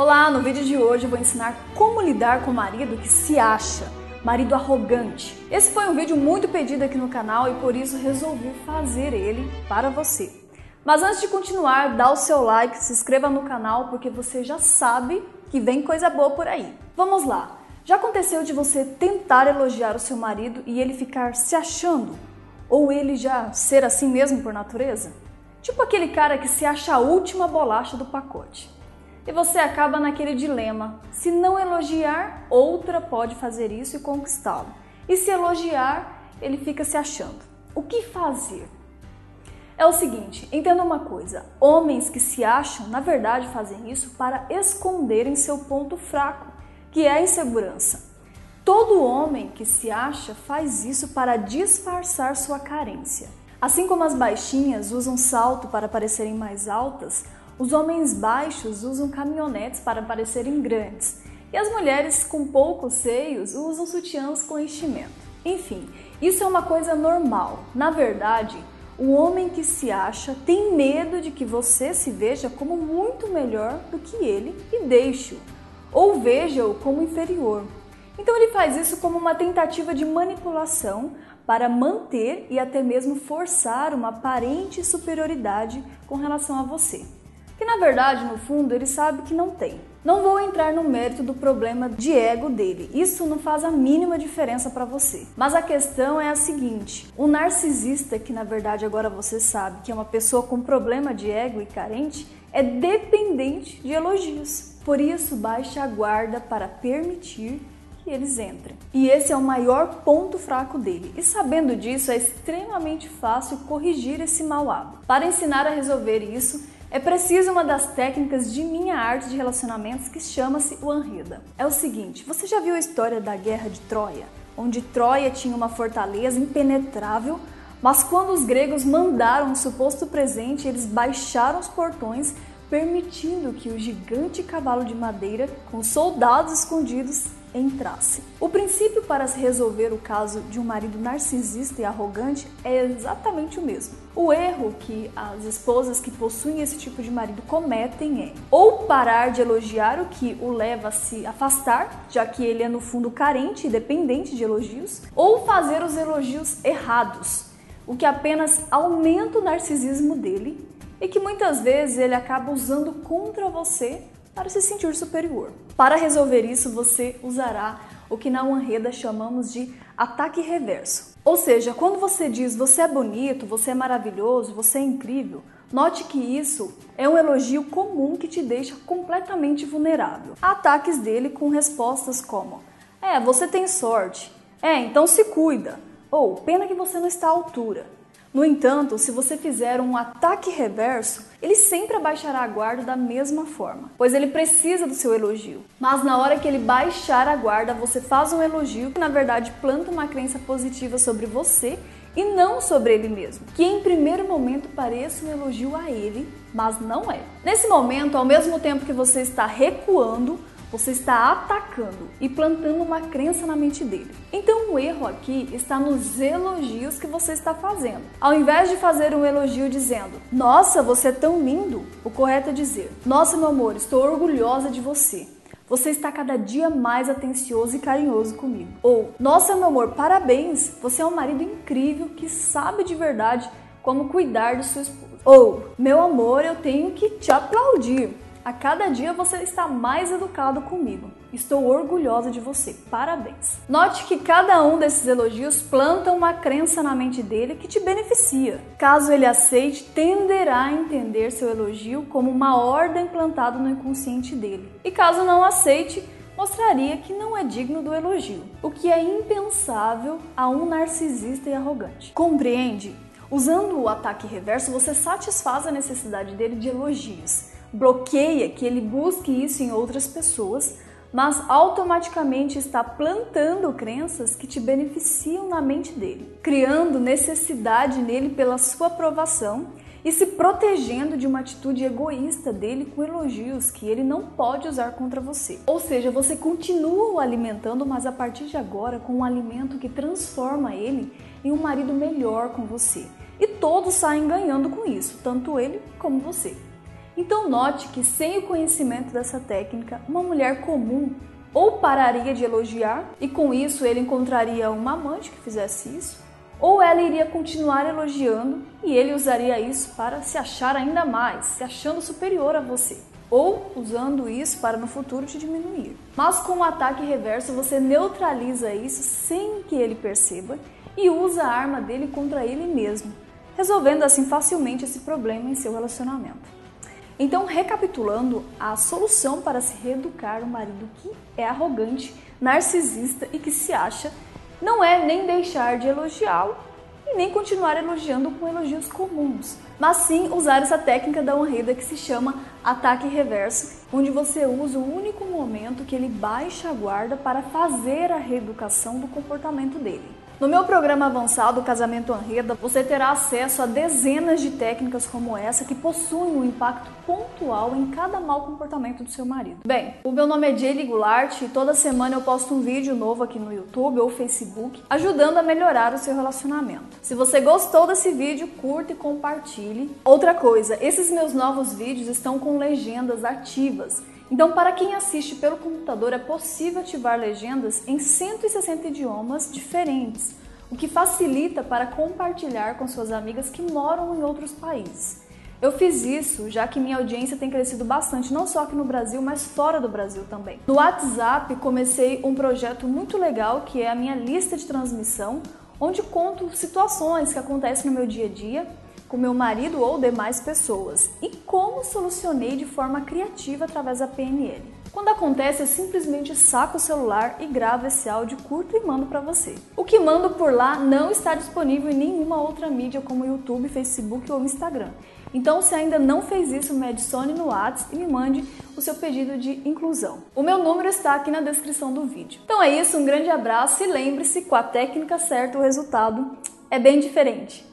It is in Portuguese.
Olá, no vídeo de hoje eu vou ensinar como lidar com o marido que se acha, marido arrogante. Esse foi um vídeo muito pedido aqui no canal e por isso resolvi fazer ele para você. Mas antes de continuar, dá o seu like, se inscreva no canal porque você já sabe que vem coisa boa por aí. Vamos lá! Já aconteceu de você tentar elogiar o seu marido e ele ficar se achando? Ou ele já ser assim mesmo por natureza? Tipo aquele cara que se acha a última bolacha do pacote. E você acaba naquele dilema: se não elogiar, outra pode fazer isso e conquistá-lo. E se elogiar, ele fica se achando. O que fazer? É o seguinte, entenda uma coisa: homens que se acham, na verdade, fazem isso para esconderem seu ponto fraco, que é a insegurança. Todo homem que se acha faz isso para disfarçar sua carência. Assim como as baixinhas usam salto para parecerem mais altas, os homens baixos usam caminhonetes para parecerem grandes e as mulheres com poucos seios usam sutiãs com enchimento. Enfim, isso é uma coisa normal. Na verdade, o homem que se acha tem medo de que você se veja como muito melhor do que ele e deixe-o, ou veja-o como inferior. Então ele faz isso como uma tentativa de manipulação para manter e até mesmo forçar uma aparente superioridade com relação a você que na verdade, no fundo, ele sabe que não tem. Não vou entrar no mérito do problema de ego dele, isso não faz a mínima diferença para você. Mas a questão é a seguinte: o narcisista, que na verdade agora você sabe que é uma pessoa com problema de ego e carente, é dependente de elogios. Por isso, baixe a guarda para permitir que eles entrem. E esse é o maior ponto fraco dele. E sabendo disso, é extremamente fácil corrigir esse mau hábito. Para ensinar a resolver isso, é preciso uma das técnicas de minha arte de relacionamentos que chama-se o Anreda. É o seguinte, você já viu a história da Guerra de Troia? Onde Troia tinha uma fortaleza impenetrável, mas quando os gregos mandaram um suposto presente, eles baixaram os portões, permitindo que o gigante cavalo de madeira, com soldados escondidos, entrasse. O princípio para se resolver o caso de um marido narcisista e arrogante é exatamente o mesmo. O erro que as esposas que possuem esse tipo de marido cometem é ou parar de elogiar o que o leva a se afastar, já que ele é no fundo carente e dependente de elogios, ou fazer os elogios errados, o que apenas aumenta o narcisismo dele e que muitas vezes ele acaba usando contra você para se sentir superior. Para resolver isso, você usará o que na Wanreda chamamos de ataque reverso. Ou seja, quando você diz você é bonito, você é maravilhoso, você é incrível, note que isso é um elogio comum que te deixa completamente vulnerável. Há ataques dele com respostas como: É, você tem sorte. É, então se cuida. Ou pena que você não está à altura. No entanto, se você fizer um ataque reverso, ele sempre abaixará a guarda da mesma forma, pois ele precisa do seu elogio. Mas na hora que ele baixar a guarda, você faz um elogio que na verdade planta uma crença positiva sobre você e não sobre ele mesmo, que em primeiro momento pareça um elogio a ele, mas não é. Nesse momento, ao mesmo tempo que você está recuando, você está atacando e plantando uma crença na mente dele. Então o erro aqui está nos elogios que você está fazendo. Ao invés de fazer um elogio dizendo: Nossa, você é tão lindo, o correto é dizer: Nossa, meu amor, estou orgulhosa de você. Você está cada dia mais atencioso e carinhoso comigo. Ou, nossa, meu amor, parabéns! Você é um marido incrível que sabe de verdade como cuidar de sua esposa. Ou, meu amor, eu tenho que te aplaudir. A cada dia você está mais educado comigo. Estou orgulhosa de você. Parabéns. Note que cada um desses elogios planta uma crença na mente dele que te beneficia. Caso ele aceite, tenderá a entender seu elogio como uma ordem plantada no inconsciente dele. E caso não aceite, mostraria que não é digno do elogio, o que é impensável a um narcisista e arrogante. Compreende? Usando o ataque reverso, você satisfaz a necessidade dele de elogios bloqueia que ele busque isso em outras pessoas, mas automaticamente está plantando crenças que te beneficiam na mente dele, criando necessidade nele pela sua aprovação e se protegendo de uma atitude egoísta dele com elogios que ele não pode usar contra você. Ou seja, você continua o alimentando, mas a partir de agora com um alimento que transforma ele em um marido melhor com você. E todos saem ganhando com isso, tanto ele como você. Então note que sem o conhecimento dessa técnica, uma mulher comum ou pararia de elogiar e com isso ele encontraria uma amante que fizesse isso, ou ela iria continuar elogiando e ele usaria isso para se achar ainda mais, se achando superior a você, ou usando isso para no futuro te diminuir. Mas com o ataque reverso você neutraliza isso sem que ele perceba e usa a arma dele contra ele mesmo, resolvendo assim facilmente esse problema em seu relacionamento. Então, recapitulando, a solução para se reeducar o marido que é arrogante, narcisista e que se acha não é nem deixar de elogiá-lo e nem continuar elogiando com elogios comuns, mas sim usar essa técnica da honrida que se chama ataque reverso, onde você usa o único momento que ele baixa a guarda para fazer a reeducação do comportamento dele. No meu programa avançado, Casamento Anreda, você terá acesso a dezenas de técnicas como essa que possuem um impacto pontual em cada mau comportamento do seu marido. Bem, o meu nome é Jaylee Goulart e toda semana eu posto um vídeo novo aqui no YouTube ou Facebook ajudando a melhorar o seu relacionamento. Se você gostou desse vídeo, curta e compartilhe. Outra coisa, esses meus novos vídeos estão com legendas ativas. Então, para quem assiste pelo computador, é possível ativar legendas em 160 idiomas diferentes, o que facilita para compartilhar com suas amigas que moram em outros países. Eu fiz isso já que minha audiência tem crescido bastante, não só aqui no Brasil, mas fora do Brasil também. No WhatsApp, comecei um projeto muito legal que é a minha lista de transmissão, onde conto situações que acontecem no meu dia a dia com meu marido ou demais pessoas e como solucionei de forma criativa através da PNL. Quando acontece, eu simplesmente saco o celular e gravo esse áudio curto e mando para você. O que mando por lá não está disponível em nenhuma outra mídia como YouTube, Facebook ou Instagram. Então, se ainda não fez isso, me adicione no WhatsApp e me mande o seu pedido de inclusão. O meu número está aqui na descrição do vídeo. Então é isso, um grande abraço e lembre-se, com a técnica certa o resultado é bem diferente.